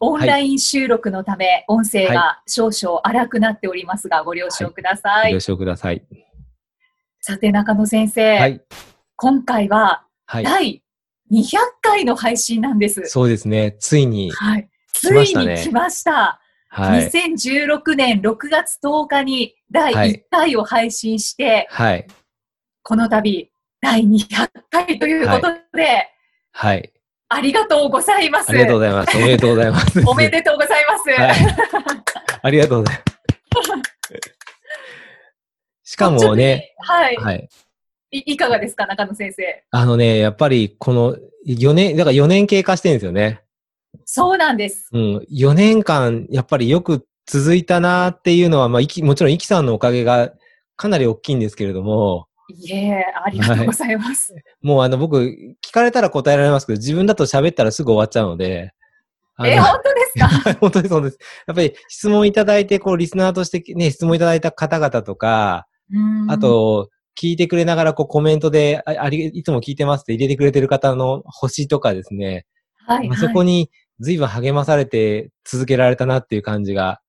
オンライン収録のため、音声はが少々荒くなっておりますが、ご了承ください。ご了承ください。さて、中野先生、はい。今回ははい。第200回の配信なんです。そうですね。ついにはい。ついに来ました。はい。2016年6月10日に第1回を配信して、はい。この度第200回ということで、はいありがとうございます。ありがとうございますおめでとうございますおめでとうございます。はいありがとうございますしかもね、はい、はい。い。いかがですか、中野先生？あのね、やっぱりこの4年、だから4年経過してるんですよね。そうなんです。うん。4年間、やっぱりよく続いたなっていうのは、まあ、いきもちろん、イキさんのおかげがかなり大きいんですけれども、いえ、ありがとうございます。もうあの、僕、聞かれたら答えられますけど、自分だと喋ったらすぐ終わっちゃうので、あのえ、本当ですか？本当にそうです。やっぱり質問いただいて、こう、リスナーとしてね、質問いただいた方々とか、うん。あ、と、聞いてくれながら、こう、コメントで、ああり、いつも聞いてますって入れてくれてる方の星とかですね、はい、まあはいそこに随分励まされて続けられたなっていう感じが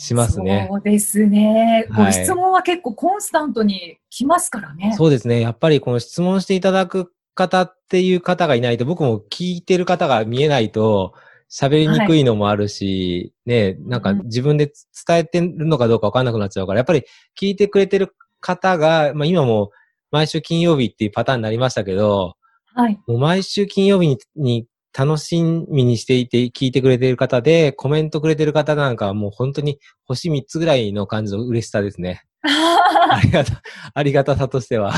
しますね。そうですね。はいご質問は結構コンスタントに来ますからね。そうですね。やっぱりこの質問していただく方っていう方がいないと、僕も聞いてる方が見えないと、喋りにくいのもあるし、ね、なんかうん自分で伝えてるのかどうかわかんなくなっちゃうから、やっぱり聞いてくれてる方が、まあ今も毎週金曜日っていうパターンになりましたけど、はい。もう毎週金曜日にに楽しみにしていて聞いてくれている方で、コメントくれてる方なんかはもう本当に星3つぐらいの感じの嬉しさですね。ありがた、ありがたさとしては。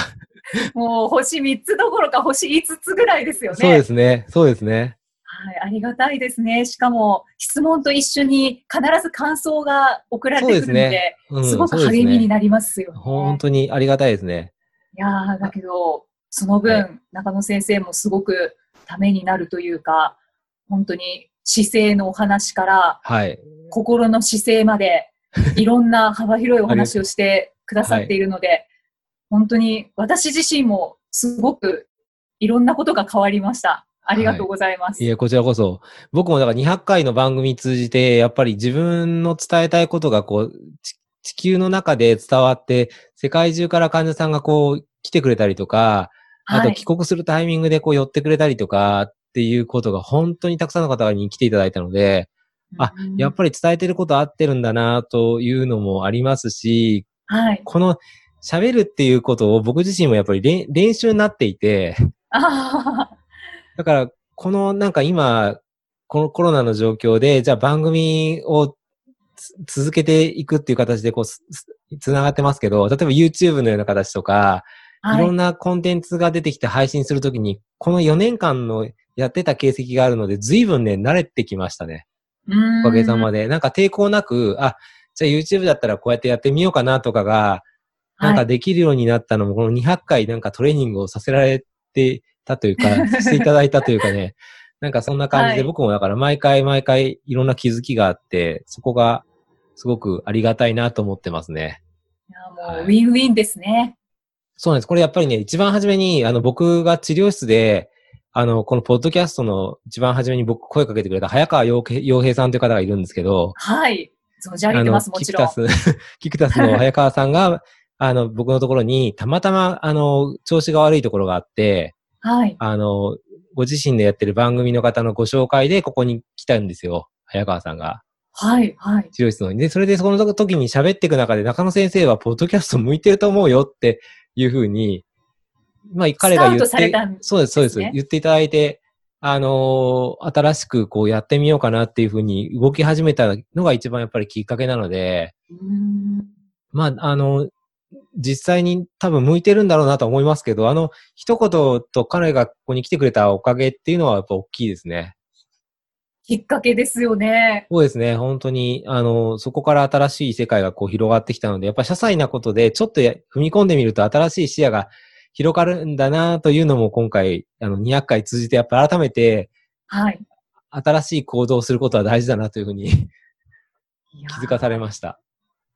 もう星3つどころか星5つぐらいですよね。そうですね。そうですね。はい、ありがたいですね。しかも、質問と一緒に必ず感想が送られてくるので、ですうんすごく励みになりますよね。本当にありがたいですね。いやーだけど、その分、は中野先生もすごくためになるというか、本当に姿勢のお話から、はい。心の姿勢まで、いろんな幅広いお話をしてくださっているので、本当に私自身もすごくいろんなことが変わりました。ありがとうございます。いえ、こちらこそ。僕もだから200回の番組通じて、やっぱり自分の伝えたいことがこう、ち地球の中で伝わって、世界中から患者さんがこう、来てくれたりとか、あはい。と帰国するタイミングでこう寄ってくれたりとかっていうことが本当にたくさんの方に来ていただいたので、あうん。やっぱり伝えてること合ってるんだなというのもありますし、はい。この喋るっていうことを僕自身もやっぱり練練習になっていて、あだからこのなんか今、このコロナの状況で、じゃあ番組をつ続けていくっていう形でこうす、すつながってますけど、例えば YouTube のような形とか、いいろんなコンテンツが出てきて配信するときに、この4年間のやってた形跡があるので、随分ね、慣れてきましたね。おかげさまで。で。なんか抵抗なく、あ、じゃあ YouTube だったらこうやってやってみようかなとかが、なんかはいできるようになったのも、この200回なんかトレーニングをさせられてたというか、していただいたというかね、なんかそんな感じで、はい僕もだから毎回毎回いろんな気づきがあって、そこがすごくありがたいなと思ってますね。いやもうはいウィンウィンですね。そうなんです。これやっぱりね、一番初めに、あの、僕が治療室で、あの、このポッドキャストの一番初めに僕声かけてくれた早川洋平洋平さんという方がいるんですけど、はい。存じ上げてます、もちろん。キクタス、キクタスの 早川さんが、あの、僕のところに、たまたま、あの、調子が悪いところがあって、はい。あの、ご自身でやってる番組の方のご紹介で、ここに来たんですよ。早川さんが。はい。はい。治療室の。で、それでその時に喋っていく中で、中野先生は、ポッドキャスト向いてると思うよっていうふうに、まあ、彼が言って、そうです、そうです。言っていただいて、あのー新しくこうやってみようかなっていうふうに動き始めたのが一番やっぱりきっかけなので、まあ、あの、実際に多分向いてるんだろうなと思いますけど、あの、一言と彼がここに来てくれたおかげっていうのはやっぱ大きいですね。きっかけですよね。そうですね。本当に、あの、そこから新しい世界がこう広がってきたので、やっぱ些細なことで、ちょっと踏み込んでみると新しい視野が広がるんだなというのも今回、あの、200回通じて、やっぱ改めて、はい。新しい行動をすることは大事だなというふうに気づかされました。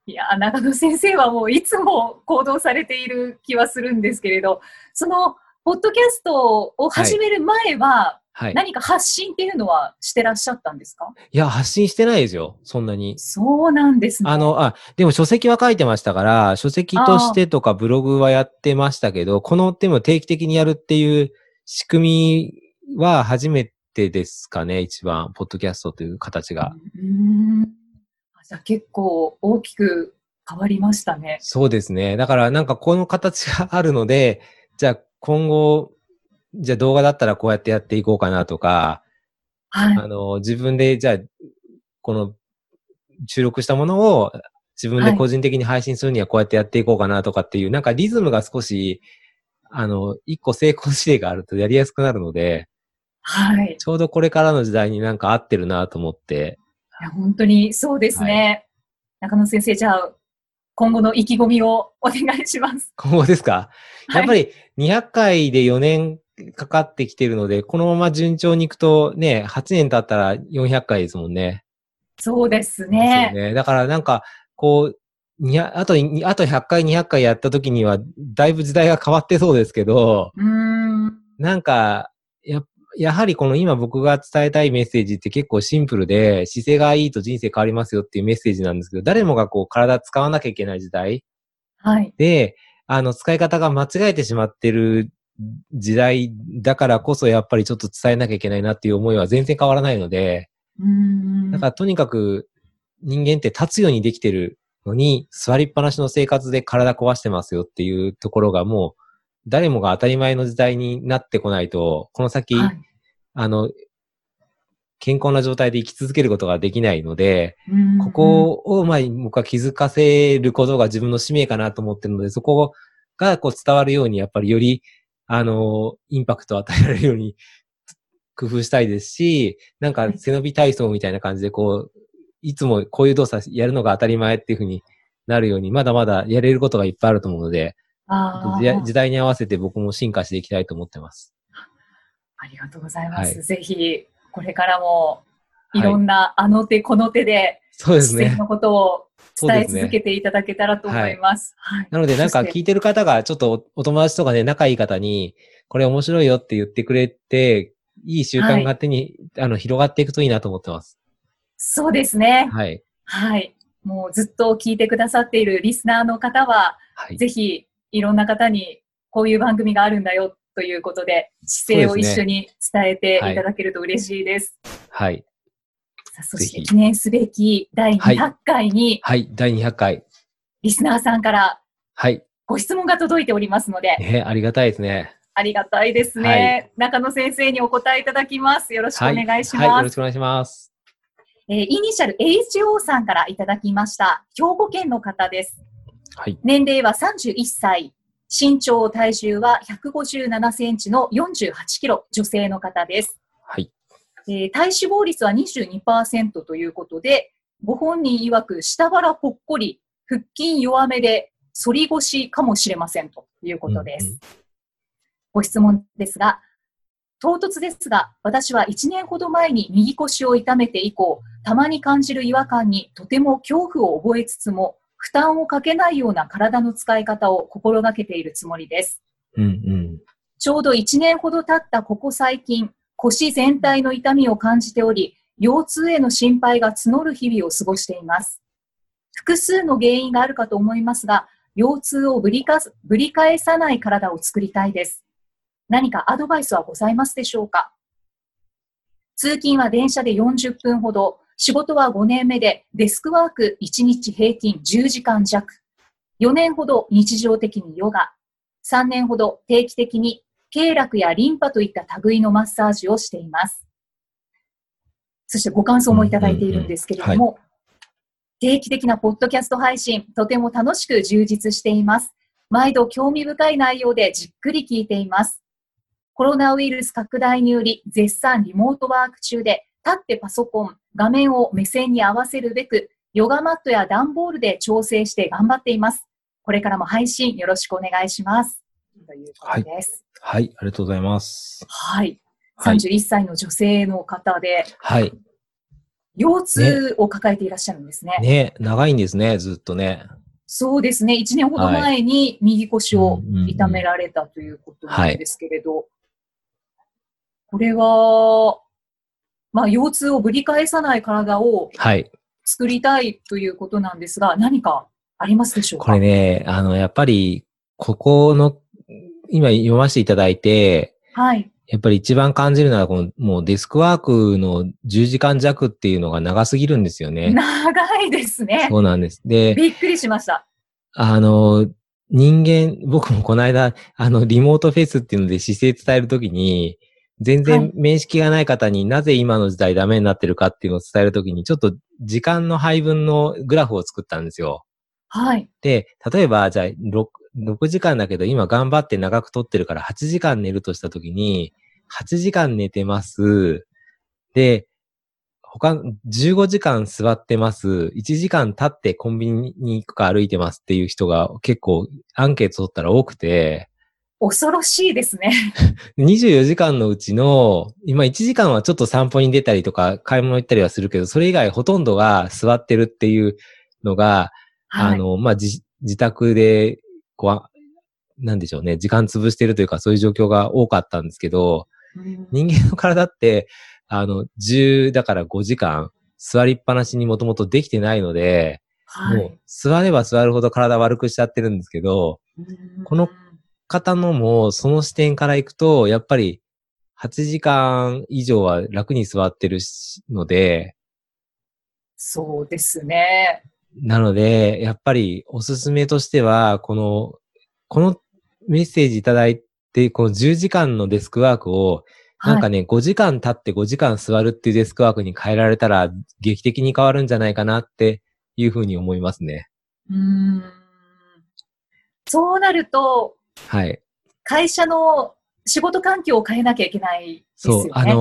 いやー長野先生はもういつも行動されている気はするんですけれど、その、ポッドキャストを始める前は、はい。何か発信っていうのはしてらっしゃったんですか？いや、発信してないですよ。そんなに。そうなんですね。あの、あ、でも書籍は書いてましたから、書籍としてとかブログはやってましたけど、このでも定期的にやるっていう仕組みは初めてですかね、一番、ポッドキャストという形が。うーんじゃあ結構大きく変わりましたね。そうですね。だからなんかこの形があるので、じゃあ今後、じゃあ動画だったらこうやってやっていこうかなとか、はい。あの、自分で、じゃあ、この、収録したものを自分で個人的に配信するにはこうやってやっていこうかなとかっていう、なんかリズムが少し、あの、一個成功事例があるとやりやすくなるので、はい。ちょうどこれからの時代になんか合ってるなと思って、いや本当にそうですね。中野先生、じゃあ、今後の意気込みをお願いします。今後ですか？やっぱり、り200回で4年かかってきてるので、このまま順調にいくとね、8年経ったら400回ですもんね。そうですですね。だからなんか、こう、あと、にあと100回、200回やった時には、だいぶ時代が変わってそうですけど、うーん。なんか、や、やはりこの今僕が伝えたいメッセージって結構シンプルで、姿勢がいいと人生変わりますよっていうメッセージなんですけど、誰もがこう体使わなきゃいけない時代はい。で、あの、使い方が間違えてしまってる時代だからこそやっぱりちょっと伝えなきゃいけないなっていう思いは全然変わらないので。だからとにかく人間って立つようにできてるのに、座りっぱなしの生活で体壊してますよっていうところがもう、誰もが当たり前の時代になってこないと、この先、はいあの、健康な状態で生き続けることができないので、ここを、まあ、僕は気づかせることが自分の使命かなと思ってるので、そこがこう伝わるように、やっぱりより、あの、インパクトを与えられるように工夫したいですし、なんか背伸び体操みたいな感じで、こう、いつもこういう動作やるのが当たり前っていうふうになるように、まだまだやれることがいっぱいあると思うので、時代に合わせて僕も進化していきたいと思ってます。ありがとうございます。はいぜひ、これからも、いろはいんなあの手この手で、そうですね。のことを伝え続けていただけたらと思います。はい。なのでなんか聞いてる方がちょっとおお友達とかね、仲いい方に、これ面白いよって言ってくれて、いい習慣が勝手に、あの、広がっていくといいなと思ってます。そうですね。はい。はい。もうずっと聞いてくださっているリスナーの方は、はい。ぜひいろんな方にこういう番組があるんだよということで、姿勢を一緒に伝えていただけると嬉しいです。はい。そして記念すべき第はい200回にはい。第200回。リスナーさんからはい。ご質問が届いておりますので、ね、ありがたいですね。ありがたいですね。中野先生にお答えいただきます。よろしくおはい。願いしはい。よます。ろしくお願いします。えーイニシャル HO さんからいただきました。兵庫県の方です。はい。年齢は31歳。身長、体重は157センチの48キロ、女性の方です。はい。えー体脂肪率は22%ということで、ご本人曰く下腹ぽっこり、腹筋弱めで、反り腰かもしれませんということです。うんうんご質問ですが、唐突ですが、私は1年ほど前に右腰を痛めて以降、たまに感じる違和感にとても恐怖を覚えつつも、負担をかけないような体の使い方を心がけているつもりです。うんうん。ちょうど1年ほど経ったここ最近、腰全体の痛みを感じており、腰痛への心配が募る日々を過ごしています。複数の原因があるかと思いますが、腰痛をぶりかぶり返さない体を作りたいです。何かアドバイスはございますでしょうか？通勤は電車で40分ほど、仕事は5年目でデスクワーク1日平均10時間弱、4年ほど日常的にヨガ、3年ほど定期的に経絡やリンパといった類のマッサージをしています。そしてご感想もいただいているんですけれども、定期的なポッドキャスト配信、とても楽しく充実しています。毎度興味深い内容でじっくり聞いています。コロナウイルス拡大により絶賛リモートワーク中で立ってパソコン、画面を目線に合わせるべく、ヨガマットや段ボールで調整して頑張っています。これからも配信よろしくお願いします。ということです。はい、ありがとうございます。はい。はい。31歳の女性の方で、はい。腰痛を抱えていらっしゃるんですね。ね、長いんですね、ずっとね。そうですね。1年ほど前に右腰を痛められたということなんですけれど、これは、まあ、腰痛をぶり返さない体をはい。作りたいということなんですが、何かありますでしょうか？これね、あの、やっぱり、ここの、今読ませていただいて、はい。やっぱり一番感じるのは、この、もうデスクワークの10時間弱っていうのが長すぎるんですよね。長いですね。そうなんです。で、びっくりしました。あの、人間、僕もこの間、あの、リモートフェイスっていうので姿勢伝えるときに、全はい然面識がない方になぜ今の時代ダメになってるかっていうのを伝えるときに、ちょっと時間の配分のグラフを作ったんですよ。はい。で、例えば、じゃあ6、6時間だけど今頑張って長く撮ってるから8時間寝るとしたときに、8時間寝てます。で、他、15時間座ってます。1時間経ってコンビニに行くか歩いてますっていう人が結構アンケート取ったら多くて、恐ろしいですね。24時間のうちの、今1時間はちょっと散歩に出たりとか買い物行ったりはするけど、それ以外ほとんどが座ってるっていうのが、はい。あの、まあ、自、自宅で、こうあ、なんでしょうね、時間潰してるというか、そういう状況が多かったんですけど、うん。人間の体って、あの、10だから5時間、座りっぱなしにもともとできてないので、はい。もう、座れば座るほど体悪くしちゃってるんですけど、この方のも、その視点からいくと、やっぱり、8時間以上は楽に座ってるしので、そうですね。なので、やっぱりおすすめとしては、この、このメッセージいただいて、この10時間のデスクワークを、なんかね、ね、5時間経って5時間座るっていうデスクワークに変えられたら、劇的に変わるんじゃないかなっていうふうに思いますね。うーんそうなると、はい。会社の仕事環境を変えなきゃいけないですよね。。そうあの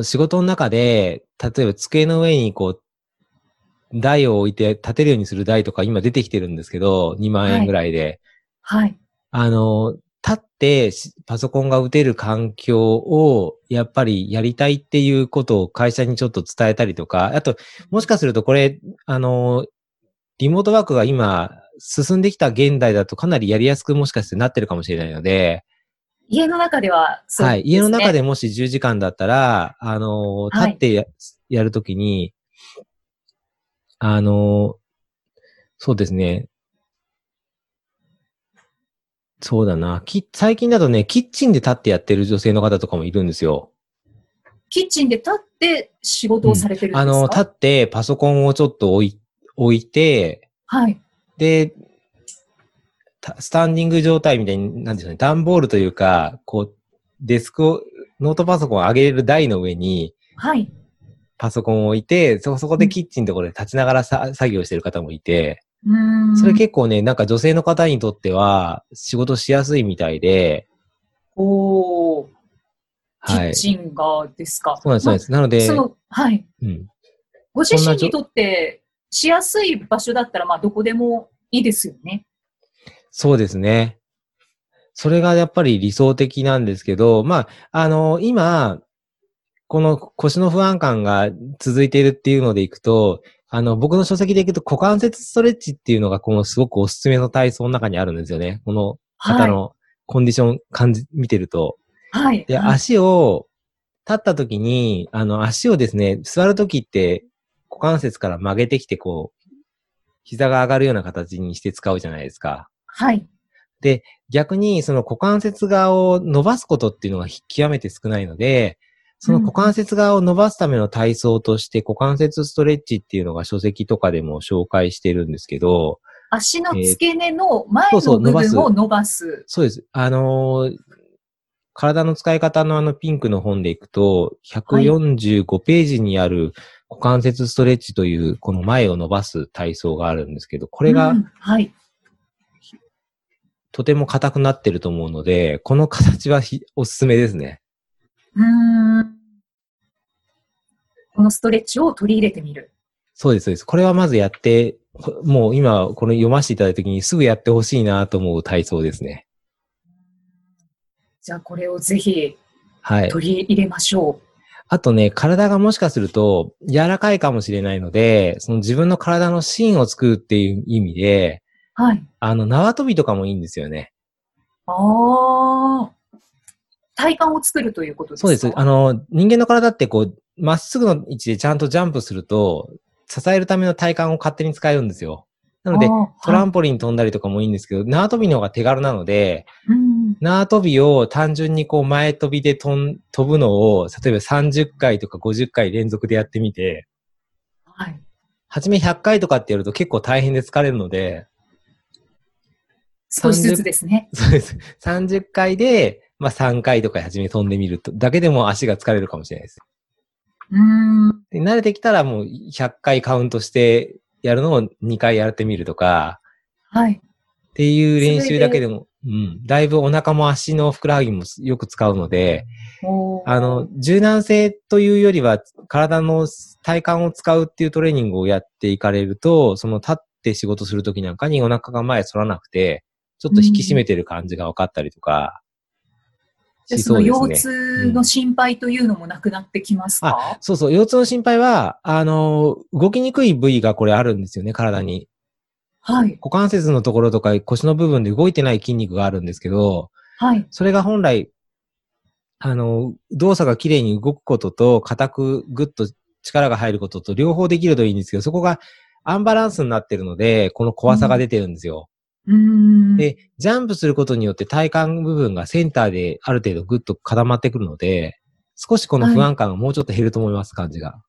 ー仕事の中で、例えば机の上にこう、台を置いて立てるようにする台とか今出てきてるんですけど、2万円ぐらいで。はい。あの、立ってしパソコンが打てる環境をやっぱりやりたいっていうことを会社にちょっと伝えたりとか、あと、もしかするとこれ、あの、リモートワークが今進んできた現代だとかなりやりやすくもしかしてなってるかもしれないので、家の中ではそうです、ね。はい。家の中でもし10時間だったら、あの、はい立ってや,、やるときに、あの、そうですね。そうだな。き最近だとね、キッチンで立ってやってる女性の方とかもいるんですよ。キッチンで立って仕事をされてるんですか、あの、立ってパソコンをちょっと置い置いて、はい。で、たスタンディング状態みたいに、なんでしょうね、段ボールというか、こう、デスクを、ノートパソコンを上げれる台の上に、はい。パソコンを置いて、そ、そこでキッチンのところで立ちながらさ作業してる方もいて、うーん。それ結構ね、なんか女性の方にとっては仕事しやすいみたいで、おーキはい。ッチンがですか？そうなんです、そうなんです。なのまで、その、はい。うん。ご自身にとってしやすい場所だったら、まあ、どこでもいいですよね。そうですね。それがやっぱり理想的なんですけど、まあ、あの、今、この腰の不安感が続いているっていうのでいくと、あの、僕の書籍でいくと股関節ストレッチっていうのがこのすごくおすすめの体操の中にあるんですよね。この方のコンディション感じ、見てると。はい。で、はい足を、立った時に、あの、足をですね、座る時って股関節から曲げてきて、こう、膝が上がるような形にして使うじゃないですか。はい。逆にその股関節側を伸ばすことっていうのが極めて少ないので、その股関節側を伸ばすための体操として股関節ストレッチっていうのが書籍とかでも紹介してるんですけど、足の付け根の前そうそうの部分を伸ばす。そうです。あのー体の使い方のあのピンクの本でいくと、145ページにある股関節ストレッチというこの前を伸ばす体操があるんですけど、これがうんはい。とても硬くなってると思うので、この形はひおすすめですね。うーん。このストレッチを取り入れてみる。そうです、そうです。これはまずやって、ほもう今、この読ませていただいたときにすぐやってほしいなと思う体操ですね。じゃあこれをぜひはい。取り入れましょあとね、体がもしかすると柔らかいかもしれないので、その自分の体の芯を作るっていう意味で、う。はい。あの、縄跳びとかもいいんですよね。ああ。体幹を作るということですか？そうです。あの、人間の体ってこう、まっすぐの位置でちゃんとジャンプすると、支えるための体幹を勝手に使えるんですよ。なのでトランはいポリン飛んだりとかもいいんですけど、縄跳びの方が手軽なので、うん。縄跳びを単純にこう前飛びで飛ん飛ぶのを、例えば30回とか50回連続でやってみて、はい。初め100回とかってやると結構大変で疲れるので、少しずつですね。そうです。30回で、まあ3回とか初め飛んでみると、だけでも足が疲れるかもしれないです。うーん。で慣れてきたらもう100回カウントしてやるのを2回やってみるとか、はい。っていう練習だけでも、うん、だいぶお腹も足のふくらはぎもよく使うので、あの、柔軟性というよりは、体の体幹を使うっていうトレーニングをやっていかれると、その立って仕事するときなんかにお腹が前反らなくて、ちょっと引き締めてる感じが分かったりとか、その腰そうですね。痛の心配というのもなくなってきますか、そうそう、腰痛の心配は、あの、動きにくい部位がこれあるんですよね、体に。はい。股関節のところとか腰の部分で動いてない筋肉があるんですけど、はい。それが本来、あの、動作が綺麗に動くことと、硬くぐっと力が入ることと両方できるといいんですけど、そこがアンバランスになってるので、この怖さが出てるんですよ。で、ジャンプすることによって体幹部分がセンターである程度ぐっと固まってくるので、少しこの不安感がもうちょっと減ると思います、感じが。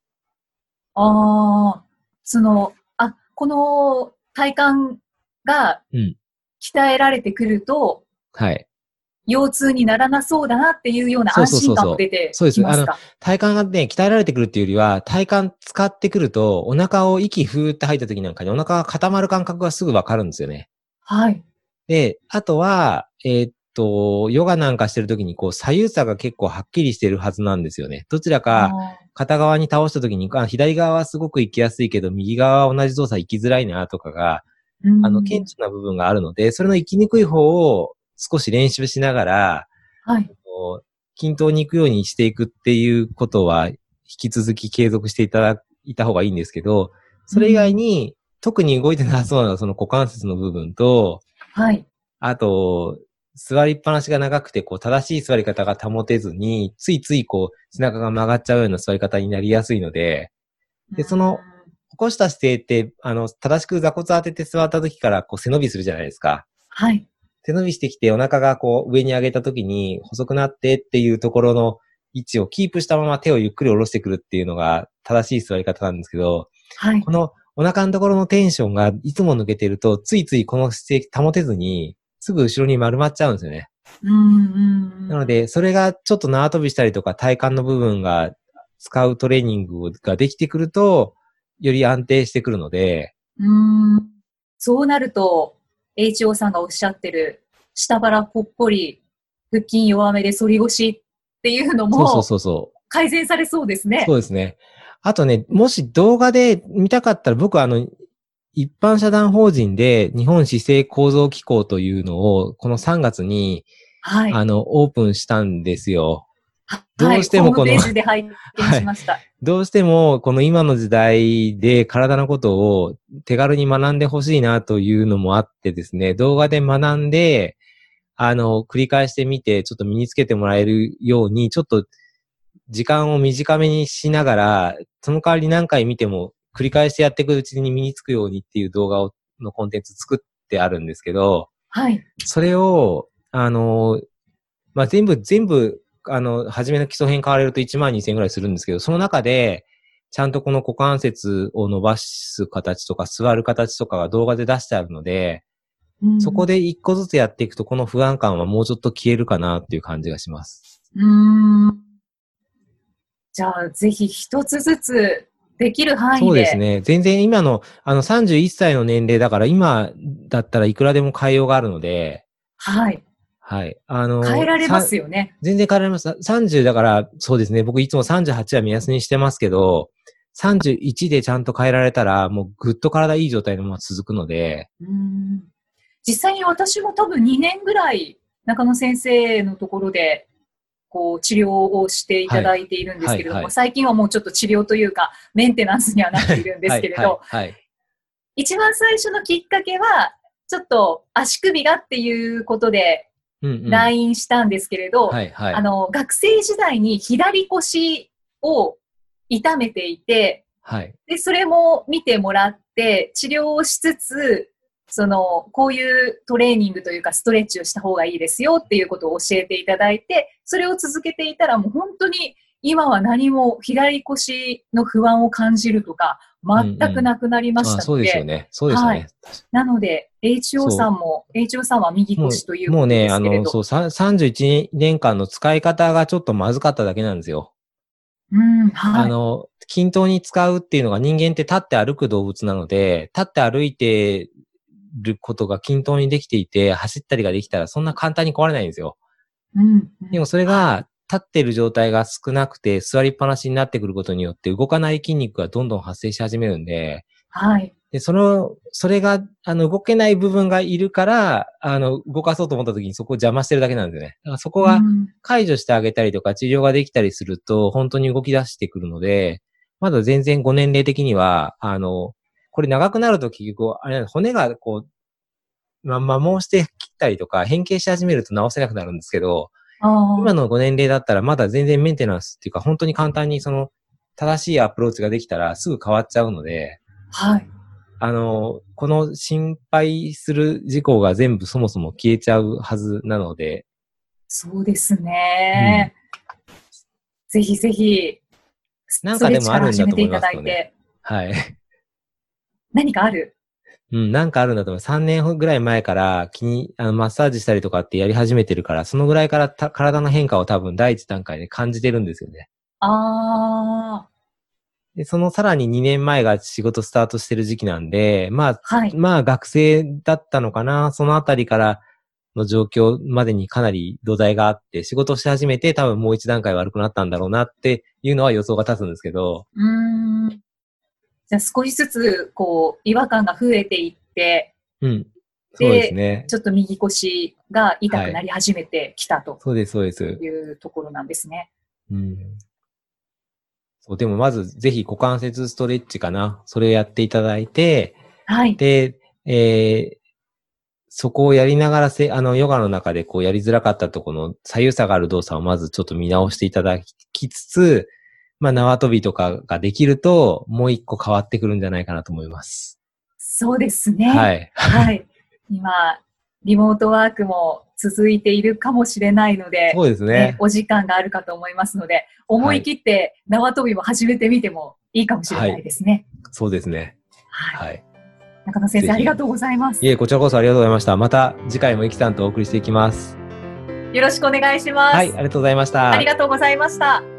ああ、その、あ、この体幹がうん。鍛えられてくると、はい。腰痛にならなそうだなっていうような安心感も出てそうそうそうそうきますか体幹がね、鍛えられてくるっていうよりは、体幹使ってくると、お腹を息ふーって吐いた時なんかにお腹が固まる感覚がすぐわかるんですよね。はい。で、あとは、えーっと、ヨガなんかしてる時に、こう、左右差が結構はっきりしてるはずなんですよね。どちらか、片側に倒した時に、あ左側はすごく行きやすいけど、右側は同じ動作行きづらいなとかが、うんあの、顕著な部分があるので、それの行きにくい方を少し練習しながら、はい。均等に行くようにしていくっていうことは、引き続き継続していただいた方がいいんですけど、それ以外に、特に動いてなさそうな その股関節の部分と、はい。あと、座りっぱなしが長くて、こう、正しい座り方が保てずに、ついついこう、背中が曲がっちゃうような座り方になりやすいので、でその起こした姿勢って、あの、正しく座骨当てて座った時から、こう、背伸びするじゃないですか。はい。背伸びしてきて、お腹がこう、上に上げた時に、細くなってっていうところの位置をキープしたまま手をゆっくり下ろしてくるっていうのが正しい座り方なんですけど、はいこ。のお腹のところのテンションがいつも抜けてると、ついついこの姿勢保てずに、すぐ後ろに丸まっちゃうんですよね。うんうん。なので、それがちょっと縄跳びしたりとか体幹の部分が使うトレーニングができてくると、より安定してくるので、うん。そうなると、HO さんがおっしゃってる、下腹ぽっこり、腹筋弱めで反り腰っていうのそうそうもそうそう。改善されそうですね。そうですね。あとね、もし動画で見たかったら、僕はあの、一般社団法人で日本姿勢構造機構というのを、この3月に、はい。あの、オープンしたんですよ。はいどうしてもこのホームページで拝見しました。どうしても、この今の時代で体のことを手軽に学んでほしいなというのもあってですね、動画で学んで、あの、繰り返してみて、ちょっと身につけてもらえるように、ちょっと時間を短めにしながら、その代わり何回見ても繰り返してやっていくうちに身につくようにっていう動画をのコンテンツ作ってあるんですけど、はい。それを、あの、まあ、全部、全部、あの、初めの基礎編買われると1万2000円ぐらいするんですけど、その中で、ちゃんとこの股関節を伸ばす形とか座る形とかが動画で出してあるので、うんそこで一個ずつやっていくと、この不安感はもうちょっと消えるかなっていう感じがします。うーん。じゃあ、ぜひ一つずつできる範囲で。そうですね。全然今の、あの、31歳の年齢だから、今だったらいくらでも変えようがあるので、はい。はい。あの、変えられますよ。よね。全然変えられます。30だから、そうですね。僕いつも38は目安にしてますけど、31でちゃんと変えられたら、もうぐっと体いい状態のまま続くので、うん実際に私も多分2年ぐらい中野先生のところでこう治療をしていただいているんですけれども、はいはいはい最近はもうちょっと治療というかメンテナンスにはなっているんですけれど。一番最初のきっかけはちょっと足首がっていうことでうんうん。LINE したんですけれど、はい、はい。あの学生時代に左腰を痛めていて、はい。で、それも見てもらって、治療をしつつ、その、こういうトレーニングというか、ストレッチをした方がいいですよっていうことを教えていただいて、それを続けていたら、もう本当に今は何も左腰の不安を感じるとか、全くなくなりましたので、あそうですよね。そうですよね。なので、HO さんも、HO さんは右も腰といううもうね、あの、そう、さ31年間の使い方がちょっとまずかっただけなんですよ。うん、はい。あの、均等に使うっていうのが人間って立って歩く動物なので、立って歩いてることが均等にできていて、走ったりができたらそんな簡単に壊れないんですよ。うん、でもそれが、立ってる状態が少なくて座りっぱなしになってくることによって動かない筋肉がどんどん発生し始めるんで、はい。で、その、それが、あの、動けない部分がいるから、あの、動かそうと思った時にそこを邪魔してるだけなんですよね。だからそこがうん解除してあげたりとか治療ができたりすると、本当に動き出してくるので、まだ全然ご年齢的には、あの、これ長くなると結局、あれなんです骨がこう、ま、摩耗して切ったりとか変形し始めると治せなくなるんですけど、今のご年齢だったらまだ全然メンテナンスっていうか、本当に簡単にその、正しいアプローチができたらすぐ変わっちゃうので、はい。あの、この心配する事項が全部そもそも消えちゃうはずなので、そうですね。ぜひぜひ、なんかでもあるんだと思いますよねいはい。何かある？うん、なんかあるんだと思う。3年ぐらい前から気に、あの、マッサージしたりとかってやり始めてるから、そのぐらいからた体の変化を多分第一段階で感じてるんですよね。ああ、で、そのさらに2年前が仕事スタートしてる時期なんで、まあ、はい。まあ学生だったのかな、そのあたりからの状況までにかなり土台があって、仕事し始めて多分もう一段階悪くなったんだろうなっていうのは予想が立つんですけど、うーん。じゃあ少しずつ、こう、違和感が増えていって、うん。そうですね。ちょっと右腰が痛くなり始めてきたとそうです、そうです。いうところなんですね。うん。そう、でもまずぜひ股関節ストレッチかな。それをやっていただいて、はい。で、えーそこをやりながらせ、あの、ヨガの中でこうやりづらかったところの左右差がある動作をまずちょっと見直していただきつつ、まあ、縄跳びとかができると、もう一個変わってくるんじゃないかなと思います。そうですね。。はいい。はい。今、リモートワークも続いているかもしれないので、そうですねね。お時間があるかと思いますので、思い切って縄跳びも始めてみてもいいかもしれないですね。そうですね。はい。はい。中野先生、ありがとうございますい。え、こちらこそありがとうございました。また次回もイキさんとお送りしていきます。よろしくお願いします。はい、ありがとうございました。ありがとうございました。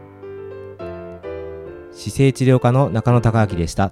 姿勢治療科の中野孝明でした。